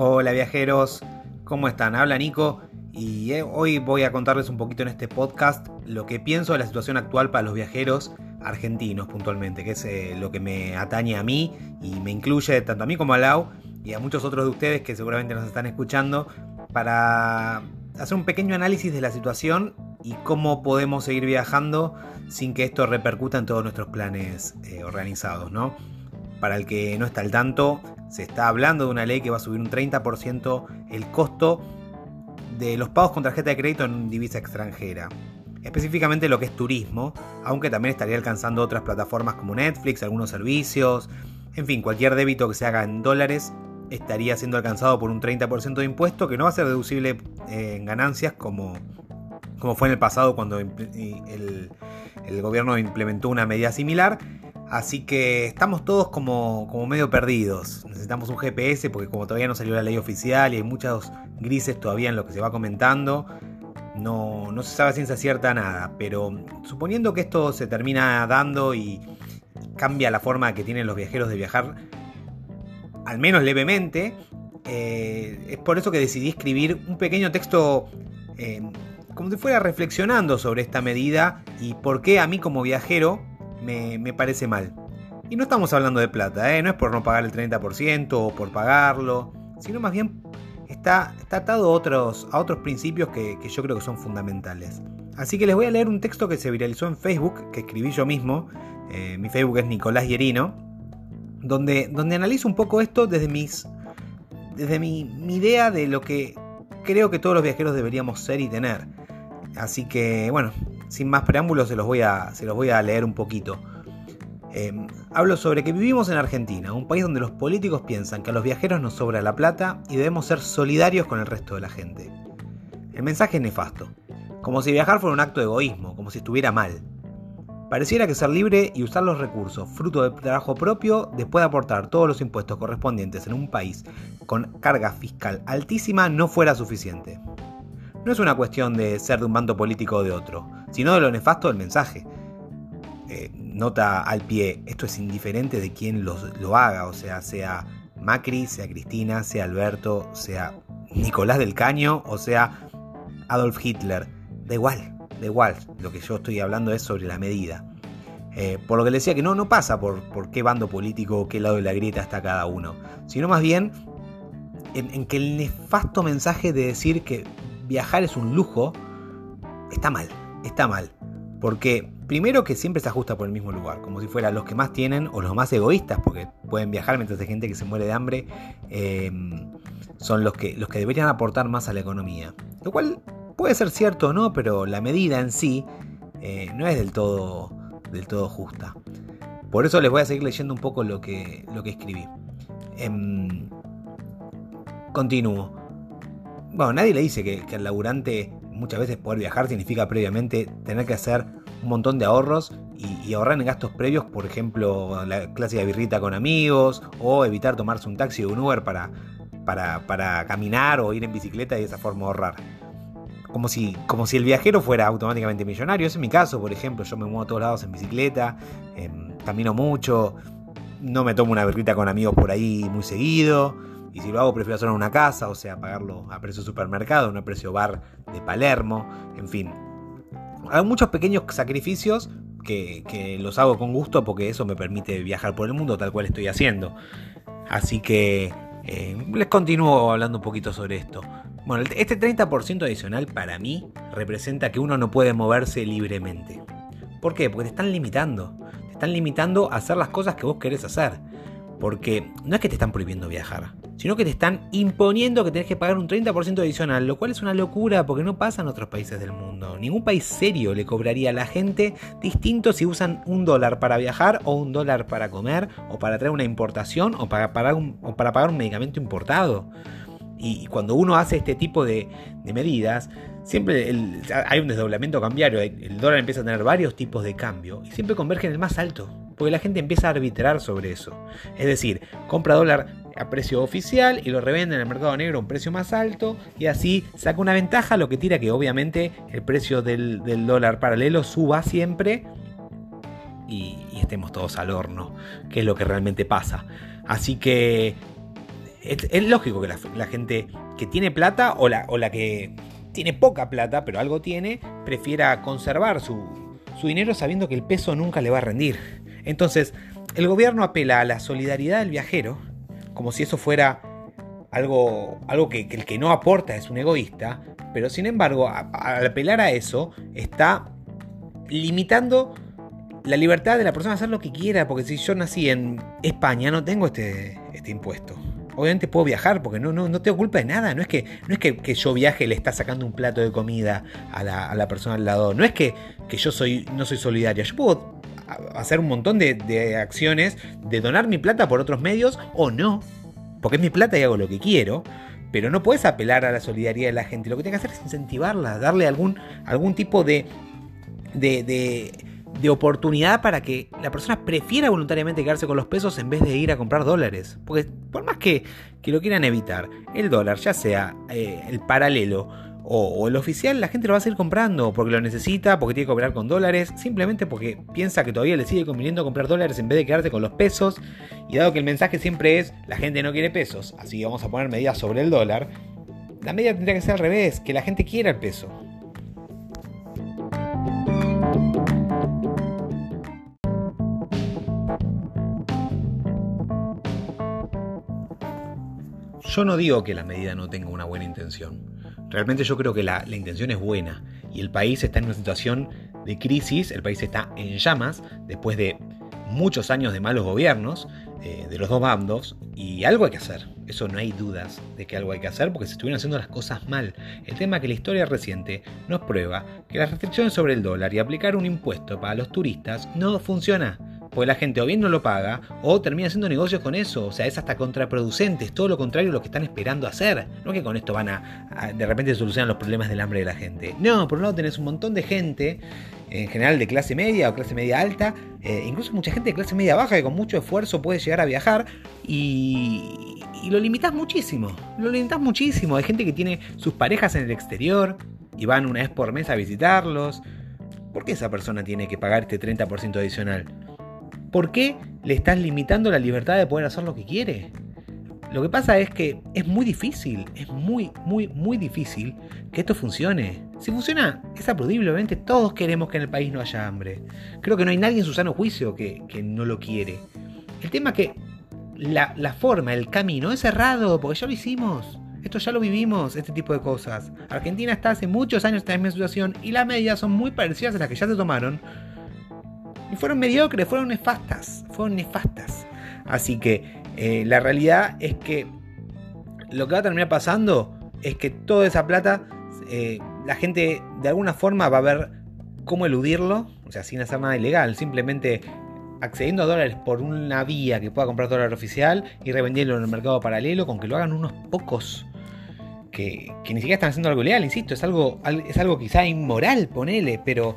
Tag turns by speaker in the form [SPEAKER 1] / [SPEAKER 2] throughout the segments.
[SPEAKER 1] Hola viajeros, ¿cómo están? Habla Nico y eh, hoy voy a contarles un poquito en este podcast lo que pienso de la situación actual para los viajeros argentinos puntualmente, que es eh, lo que me atañe a mí y me incluye tanto a mí como a Lau y a muchos otros de ustedes que seguramente nos están escuchando para hacer un pequeño análisis de la situación y cómo podemos seguir viajando sin que esto repercuta en todos nuestros planes eh, organizados, ¿no? Para el que no está al tanto, se está hablando de una ley que va a subir un 30% el costo de los pagos con tarjeta de crédito en divisa extranjera. Específicamente lo que es turismo, aunque también estaría alcanzando otras plataformas como Netflix, algunos servicios, en fin, cualquier débito que se haga en dólares estaría siendo alcanzado por un 30% de impuesto que no va a ser deducible en ganancias como, como fue en el pasado cuando el gobierno implementó una medida similar Así que estamos todos como, medio perdidos. Necesitamos un GPS porque como todavía no salió la ley oficial y hay muchos grises todavía en lo que se va comentando, no, no se sabe a ciencia cierta nada. Pero suponiendo que esto se termina dando y cambia la forma que tienen los viajeros de viajar, al menos levemente, eh, es por eso que decidí escribir un pequeño texto eh, como si fuera reflexionando sobre esta medida y por qué a mí como viajero me, parece mal. Y no estamos hablando de plata, ¿eh? no es por no pagar el 30% o por pagarlo, sino más bien está, atado a otros, principios que, yo creo que son fundamentales. Así que les voy a leer un texto que se viralizó en Facebook, que escribí yo mismo. Eh, mi Facebook es Nicolás Hierino, donde, donde analizo un poco esto desde, mis, desde mi idea de lo que creo que todos los viajeros deberíamos ser y tener. Así que, bueno, sin más preámbulos se los voy a, se los voy a leer un poquito. Em, hablo sobre que vivimos en Argentina, un país donde los políticos piensan que a los viajeros nos sobra la plata y debemos ser solidarios con el resto de la gente. El mensaje es nefasto, como si viajar fuera un acto de egoísmo, como si estuviera mal. Pareciera que ser libre y usar los recursos, fruto de trabajo propio, después de aportar todos los impuestos correspondientes en un país con carga fiscal altísima, no fuera suficiente. No es una cuestión de ser de un bando político o de otro, sino de lo nefasto del mensaje. Eh, nota al pie, esto es indiferente de quién lo haga, o sea, sea Macri, sea Cristina, sea Alberto, sea Nicolás del Caño o sea Adolf Hitler. Da igual, da igual. Lo que yo estoy hablando es sobre la medida. Eh, por lo que le decía que no, no pasa por, por qué bando político o qué lado de la grieta está cada uno, sino más bien en que el nefasto mensaje de decir que viajar es un lujo, está mal, está mal. Porque primero que siempre se ajusta por el mismo lugar, como si fueran los que más tienen o los más egoístas, porque pueden viajar mientras hay gente que se muere de hambre, em, son los que, los que deberían aportar más a la economía. Lo cual puede ser cierto o no, pero la medida en sí eh, no es del todo, del todo justa. Por eso les voy a seguir leyendo un poco lo que, lo que escribí. Em, continúo. Bueno, nadie le dice que, al laburante muchas veces poder viajar significa previamente tener que hacer un montón de ahorros y, ahorrar en gastos previos, por ejemplo, la clase de birrita con amigos o evitar tomarse un taxi o un Uber para, para, caminar o ir en bicicleta y de esa forma ahorrar. Como si, como si el viajero fuera automáticamente millonario. Ese es mi caso, por ejemplo, yo me muevo a todos lados en bicicleta, em, camino mucho, no me tomo una birrita con amigos por ahí muy seguido. Y si lo hago, prefiero hacerlo en una casa, o sea, pagarlo a precio supermercado, no a precio bar de Palermo, en fin. Hay muchos pequeños sacrificios que, los hago con gusto porque eso me permite viajar por el mundo tal cual estoy haciendo. Así que eh, les continúo hablando un poquito sobre esto. Bueno, este 30% adicional para mí representa que uno no puede moverse libremente. ¿Por qué? Porque te están limitando. Te están limitando a hacer las cosas que vos querés hacer. Porque no es que te están prohibiendo viajar, sino que te están imponiendo que tenés que pagar un 30% adicional, lo cual es una locura porque no pasa en otros países del mundo. Ningún país serio le cobraría a la gente distinto si usan un dólar para viajar o un dólar para comer o para traer una importación o para pagar un, medicamento importado. Y cuando uno hace este tipo de, medidas, siempre hay un desdoblamiento cambiario. El dólar empieza a tener varios tipos de cambio y siempre converge en el más alto porque la gente empieza a arbitrar sobre eso. Es decir, compra dólar a precio oficial y lo revende en el mercado negro a un precio más alto y así saca una ventaja, lo que tira que obviamente el precio del, dólar paralelo suba siempre y, estemos todos al horno, que es lo que realmente pasa. Así que es, lógico que la, gente que tiene plata o la, que tiene poca plata, pero algo tiene, prefiera conservar su dinero sabiendo que el peso nunca le va a rendir. Entonces, el gobierno apela a la solidaridad del viajero, como si eso fuera algo, algo que, el que no aporta es un egoísta, pero sin embargo, al apelar a eso, está limitando la libertad de la persona a hacer lo que quiera, porque si yo nací en España no tengo este, este impuesto. Obviamente puedo viajar porque no, no, no tengo culpa de nada. No es que, no es que, yo viaje y le está sacando un plato de comida a la, persona al lado. No es que, que yo soy, no soy solidaria. Yo puedo hacer un montón de, de acciones de donar mi plata por otros medios o no porque es mi plata y hago lo que quiero, pero no puedes apelar a la solidaridad de la gente. Lo que tienes que hacer es incentivarla, darle algún, algún tipo de, de, de, oportunidad para que la persona prefiera voluntariamente quedarse con los pesos en vez de ir a comprar dólares. Porque por más que, que lo quieran evitar, el dólar, ya sea eh, el paralelo, o, el oficial, la gente lo va a seguir comprando porque lo necesita, porque tiene que operar con dólares, simplemente porque piensa que todavía le sigue conviniendo comprar dólares en vez de quedarse con los pesos. Y dado que el mensaje siempre es la gente no quiere pesos, así que vamos a poner medidas sobre el dólar, la medida tendría que ser al revés, que la gente quiera el peso. Yo no digo que la medida no tenga una buena intención. Realmente yo creo que la, intención es buena y el país está en una situación de crisis, el país está en llamas después de muchos años de malos gobiernos eh, de los dos bandos y algo hay que hacer. Eso no hay dudas de que algo hay que hacer porque se estuvieron haciendo las cosas mal. El tema es que la historia reciente nos prueba que las restricciones sobre el dólar y aplicar un impuesto para los turistas no funciona. Porque la gente o bien no lo paga o termina haciendo negocios con eso. O sea, es hasta contraproducente. Es todo lo contrario a lo que están esperando hacer. No que con esto van a, de repente solucionar los problemas del hambre de la gente. No, por un lado tenés un montón de gente, en general de clase media o clase media alta, eh, incluso mucha gente de clase media baja que con mucho esfuerzo puede llegar a viajar y, y lo limitas muchísimo. Lo limitas muchísimo. Hay gente que tiene sus parejas en el exterior y van una vez por mes a visitarlos. ¿Por qué esa persona tiene que pagar este 30% adicional? ¿Por qué le estás limitando la libertad de poder hacer lo que quiere? Lo que pasa es que es muy difícil, es muy, muy, muy difícil que esto funcione. Si funciona, es aplaudible, obviamente todos queremos que en el país no haya hambre. Creo que no hay nadie en su sano juicio que, no lo quiere. El tema es que la, la, forma, el camino es cerrado, porque ya lo hicimos. Esto ya lo vivimos, este tipo de cosas. Argentina está hace muchos años en esta misma situación y las medidas son muy parecidas a las que ya se tomaron y fueron mediocres, fueron nefastas, fueron nefastas. Así que eh, la realidad es que lo que va a terminar pasando es que toda esa plata, eh, la gente de alguna forma va a ver cómo eludirlo, o sea, sin hacer nada ilegal, simplemente accediendo a dólares por una vía que pueda comprar dólar oficial y revendiendo en el mercado paralelo, con que lo hagan unos pocos que, que ni siquiera están haciendo algo ilegal, insisto, es algo, es algo quizá inmoral, ponele, pero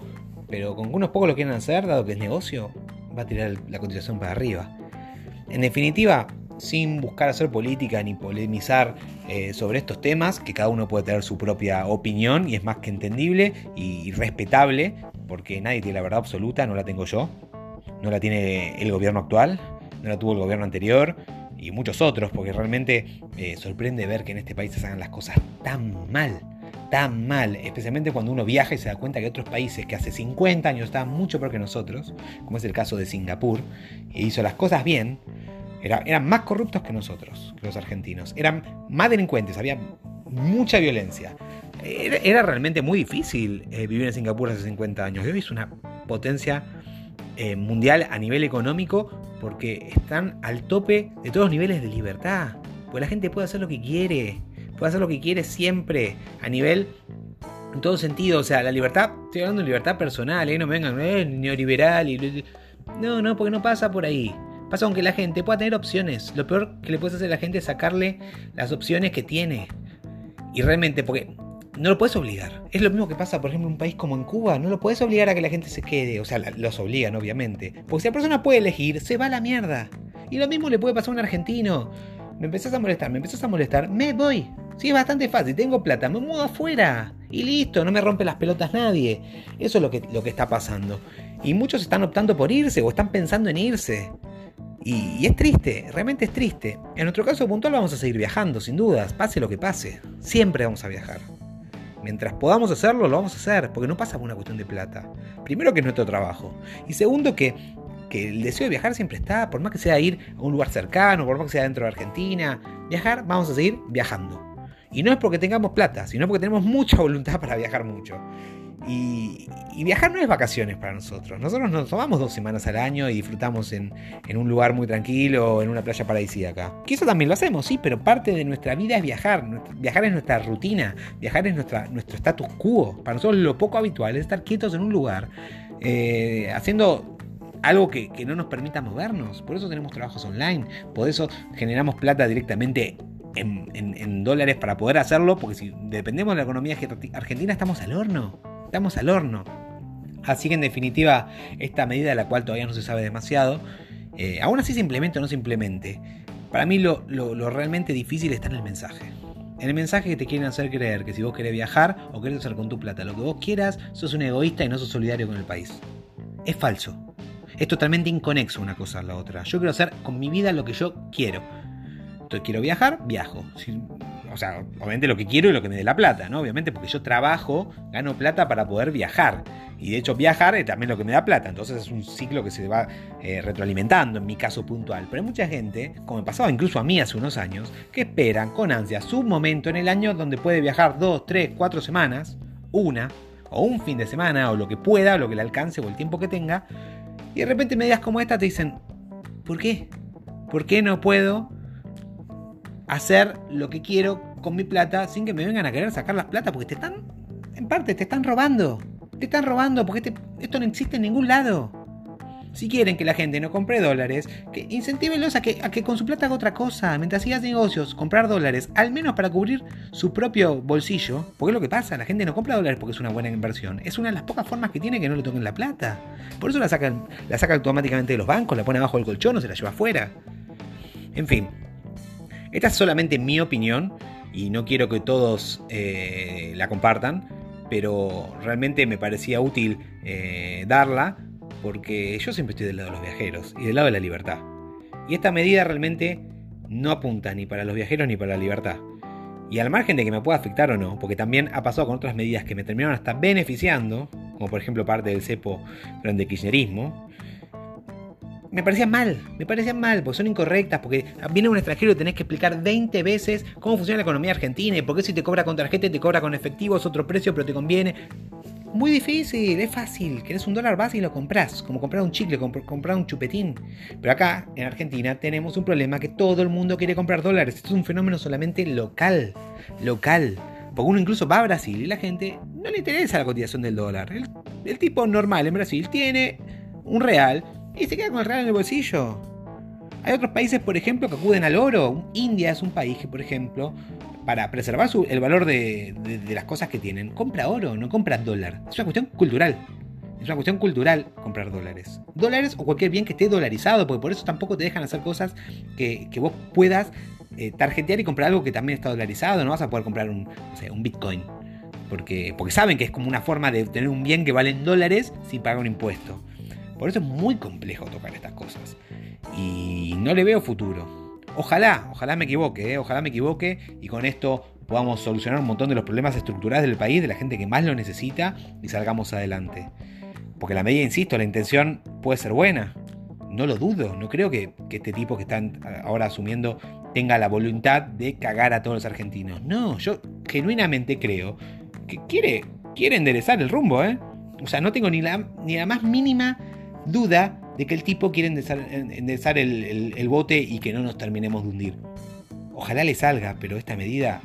[SPEAKER 1] pero con unos pocos lo quieran hacer, dado que es negocio, va a tirar la cotización para arriba. En definitiva, sin buscar hacer política ni polemizar eh, sobre estos temas, que cada uno puede tener su propia opinión y es más que entendible y respetable, porque nadie tiene la verdad absoluta, no la tengo yo, no la tiene el gobierno actual, no la tuvo el gobierno anterior y muchos otros, porque realmente eh, sorprende ver que en este país se hagan las cosas tan mal tan mal, especialmente cuando uno viaja y se da cuenta que otros países que hace 50 años estaban mucho peor que nosotros, como es el caso de Singapur, e hizo las cosas bien, eran más corruptos que nosotros, que los argentinos, eran más delincuentes, había mucha violencia. Era, realmente muy difícil eh, vivir en Singapur hace 50 años. Hoy es una potencia eh, mundial a nivel económico porque están al tope de todos los niveles de libertad. Pues la gente puede hacer lo que quiere puede hacer lo que quiere siempre, a nivel, en todo sentido, o sea, la libertad, estoy hablando de libertad personal, ¿eh? no me vengan, eh, neoliberal, y... no, no, porque no pasa por ahí. Pasa aunque la gente pueda tener opciones. Lo peor que le puedes hacer a la gente es sacarle las opciones que tiene. Y realmente, porque no lo puedes obligar. Es lo mismo que pasa, por ejemplo, en un país como en Cuba. No lo puedes obligar a que la gente se quede. O sea, los obligan, obviamente. Porque si la persona puede elegir, se va a la mierda. Y lo mismo le puede pasar a un argentino. Me empezás a molestar, me empezás a molestar, me voy. Sí, es bastante fácil, tengo plata, me muevo afuera. Y listo, no me rompe las pelotas nadie. Eso es lo que, lo que está pasando. Y muchos están optando por irse o están pensando en irse. Y, es triste, realmente es triste. En nuestro caso puntual vamos a seguir viajando, sin dudas, pase lo que pase. Siempre vamos a viajar. Mientras podamos hacerlo, lo vamos a hacer, porque no pasa por una cuestión de plata. Primero que es nuestro trabajo. Y segundo que, que el deseo de viajar siempre está, por más que sea ir a un lugar cercano, por más que sea dentro de Argentina, viajar, vamos a seguir viajando. Y no es porque tengamos plata, sino porque tenemos mucha voluntad para viajar mucho. Y, viajar no es vacaciones para nosotros. Nosotros nos tomamos dos semanas al año y disfrutamos en, un lugar muy tranquilo, en una playa paradisíaca. Que eso también lo hacemos, sí, pero parte de nuestra vida es viajar. Viajar es nuestra rutina, viajar es nuestra, nuestro status quo. Para nosotros lo poco habitual es estar quietos en un lugar, eh, haciendo algo que, no nos permita movernos. Por eso tenemos trabajos online, por eso generamos plata directamente en, dólares para poder hacerlo, porque si dependemos de la economía argentina estamos al horno, estamos al horno. Así que en definitiva, esta medida de la cual todavía no se sabe demasiado, eh, aún así se implemente o no se implemente, para mí lo, realmente difícil está en el mensaje. En el mensaje que te quieren hacer creer que si vos querés viajar o querés hacer con tu plata lo que vos quieras, sos un egoísta y no sos solidario con el país. Es falso. Es totalmente inconexo una cosa a la otra. Yo quiero hacer con mi vida lo que yo quiero quiero viajar, viajo. o sea, obviamente lo que quiero y lo que me dé la plata, ¿no? Obviamente porque yo trabajo, gano plata para poder viajar. Y de hecho viajar es también lo que me da plata. Entonces es un ciclo que se va eh, retroalimentando en mi caso puntual. Pero hay mucha gente, como me pasaba incluso a mí hace unos años, que esperan con ansia su momento en el año donde puede viajar dos, tres, cuatro semanas, una, o un fin de semana, o lo que pueda, o lo que le alcance, o el tiempo que tenga. Y de repente medidas como esta te dicen, ¿por qué? ¿Por qué no puedo hacer lo que quiero con mi plata sin que me vengan a querer sacar las plata porque te están, en parte, te están robando. Te están robando porque esto no existe en ningún lado. Si quieren que la gente no compre dólares, que incentivenlos a que, a que con su plata haga otra cosa. Mientras sigas negocios, comprar dólares, al menos para cubrir su propio bolsillo. Porque es lo que pasa, la gente no compra dólares porque es una buena inversión. Es una de las pocas formas que tiene que no le toquen la plata. Por eso la sacan, la saca automáticamente de los bancos, la pone abajo del colchón o se la lleva afuera. En fin, esta es solamente mi opinión y no quiero que todos eh, la compartan, pero realmente me parecía útil eh, darla porque yo siempre estoy del lado de los viajeros y del lado de la libertad. Y esta medida realmente no apunta ni para los viajeros ni para la libertad. Y al margen de que me pueda afectar o no, porque también ha pasado con otras medidas que me terminaron hasta beneficiando, como por ejemplo parte del cepo durante el kirchnerismo, me parecían mal, me parecían mal, porque son incorrectas, porque viene un extranjero y tenés que explicar 20 veces cómo funciona la economía argentina y por qué si te cobra con tarjeta te cobra con efectivo es otro precio pero te conviene. Muy difícil, es fácil. Querés un dólar base y lo compras, como comprar un chicle, comprar un chupetín. Pero acá, en Argentina, tenemos un problema que todo el mundo quiere comprar dólares. Esto es un fenómeno solamente local. Local. Porque uno incluso va a Brasil y la gente no le interesa la cotización del dólar. el tipo normal en Brasil tiene un real y se queda con el real en el bolsillo. Hay otros países, por ejemplo, que acuden al oro. India es un país que, por ejemplo, para preservar el valor de, las cosas que tienen, compra oro, no compra dólar. Es una cuestión cultural. Es una cuestión cultural comprar dólares. Dólares o cualquier bien que esté dolarizado, porque por eso tampoco te dejan hacer cosas que, vos puedas eh, tarjetear y comprar algo que también está dolarizado. No vas a poder comprar un, Bitcoin. Porque, porque saben que es como una forma de tener un bien que vale en dólares sin pagar un impuesto. Por eso es muy complejo tocar estas cosas. Y no le veo futuro. Ojalá, ojalá me equivoque, ¿eh? ojalá me equivoque y con esto podamos solucionar un montón de los problemas estructurales del país, de la gente que más lo necesita y salgamos adelante. Porque la medida, insisto, la intención puede ser buena. No lo dudo, no creo que, este tipo que están ahora asumiendo tenga la voluntad de cagar a todos los argentinos. No, yo genuinamente creo que quiere, quiere enderezar el rumbo, ¿eh? O sea, no tengo ni la, ni la más mínima duda de que el tipo quiere endezar, el, bote y que no nos terminemos de hundir. Ojalá le salga, pero esta medida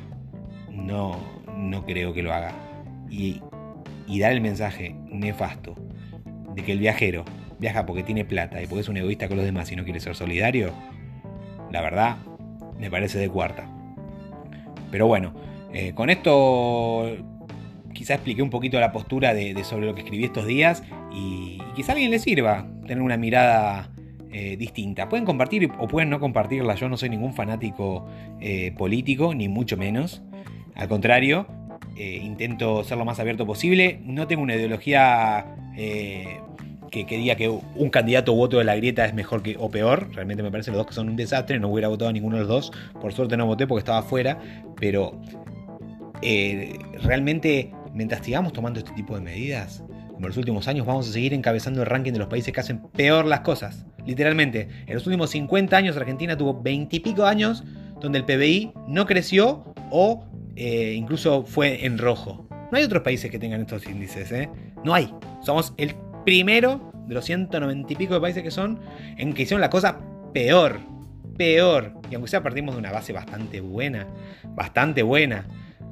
[SPEAKER 1] no, no creo que lo haga. Y, y dar el mensaje nefasto de que el viajero viaja porque tiene plata y porque es un egoísta con los demás y no quiere ser solidario, la verdad me parece de cuarta. Pero bueno, eh, con esto quizá expliqué un poquito la postura de, sobre lo que escribí estos días y, quizá a alguien le sirva tener una mirada eh, distinta. Pueden compartir o pueden no compartirla. Yo no soy ningún fanático eh, político, ni mucho menos. Al contrario, eh, intento ser lo más abierto posible. No tengo una ideología que, diga que un candidato u otro de la grieta es mejor que, o peor. Realmente me parece los dos que son un desastre. No hubiera votado a ninguno de los dos. Por suerte no voté porque estaba afuera. Pero realmente, mientras sigamos tomando este tipo de medidas, como en los últimos años, vamos a seguir encabezando el ranking de los países que hacen peor las cosas. Literalmente, en los últimos 50 años Argentina tuvo 20 y pico años donde el PBI no creció o eh, incluso fue en rojo. No hay otros países que tengan estos índices, ¿eh? No hay. Somos el primero de los 190 y pico de países que son en que hicieron la cosa peor. Peor. Y aunque sea partimos de una base bastante buena. Bastante buena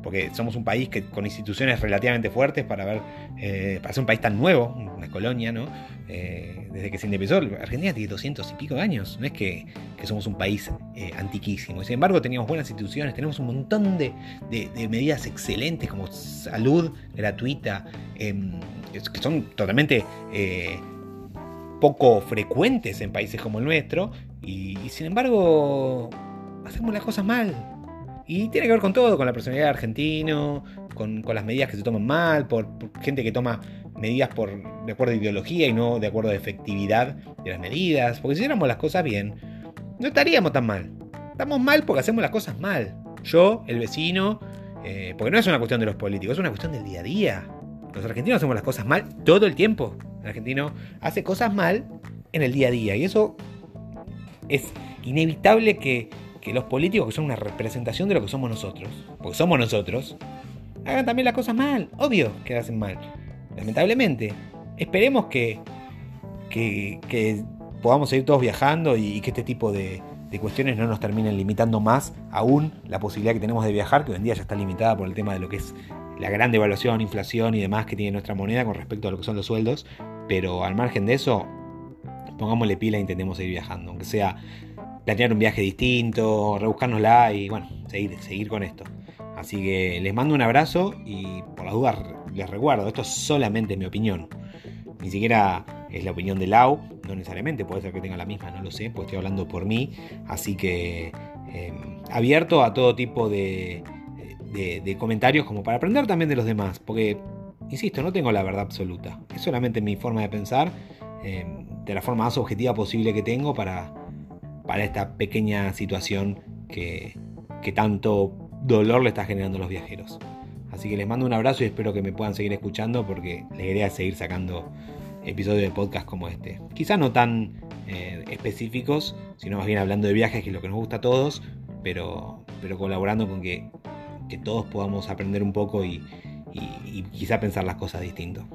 [SPEAKER 1] porque somos un país que, con instituciones relativamente fuertes para ver, eh, para ser un país tan nuevo, una colonia, ¿no? Eh, desde que se independizó, Argentina tiene 200 y pico de años, no es que, somos un país eh, antiquísimo. sin embargo, teníamos buenas instituciones, tenemos un montón de, medidas excelentes como salud gratuita, em, que son totalmente poco frecuentes en países como el nuestro, y sin embargo, hacemos las cosas mal y tiene que ver con todo, con la personalidad del argentino, con, las medidas que se toman mal, por, gente que toma medidas por, de acuerdo a ideología y no de acuerdo a efectividad de las medidas. Porque si hiciéramos las cosas bien, no estaríamos tan mal. Estamos mal porque hacemos las cosas mal. Yo, el vecino, eh, porque no es una cuestión de los políticos, es una cuestión del día a día. Los argentinos hacemos las cosas mal todo el tiempo. El argentino hace cosas mal en el día a día. Y eso es inevitable que que los políticos, que son una representación de lo que somos nosotros, porque somos nosotros, hagan también las cosas mal. Obvio que hacen mal. Lamentablemente. Esperemos que, que, podamos seguir todos viajando y, que este tipo de, cuestiones no nos terminen limitando más aún la posibilidad que tenemos de viajar, que hoy en día ya está limitada por el tema de lo que es la gran devaluación, inflación y demás que tiene nuestra moneda con respecto a lo que son los sueldos. Pero al margen de eso, pongámosle pila e intentemos seguir viajando, aunque sea planear un viaje distinto, rebuscárnosla y bueno, seguir, seguir con esto. Así que les mando un abrazo y por las dudas les recuerdo, esto es solamente mi opinión. Ni siquiera es la opinión de Lau, no necesariamente, puede ser que tenga la misma, no lo sé, porque estoy hablando por mí. Así que em, abierto a todo tipo de, de, comentarios como para aprender también de los demás, porque, insisto, no tengo la verdad absoluta. Es solamente mi forma de pensar, em, de la forma más objetiva posible que tengo para para esta pequeña situación que, tanto dolor le está generando a los viajeros. Así que les mando un abrazo y espero que me puedan seguir escuchando porque la idea es seguir sacando episodios de podcast como este. Quizás no tan eh, específicos, sino más bien hablando de viajes, que es lo que nos gusta a todos, pero, pero colaborando con que, todos podamos aprender un poco y, y quizá pensar las cosas distinto.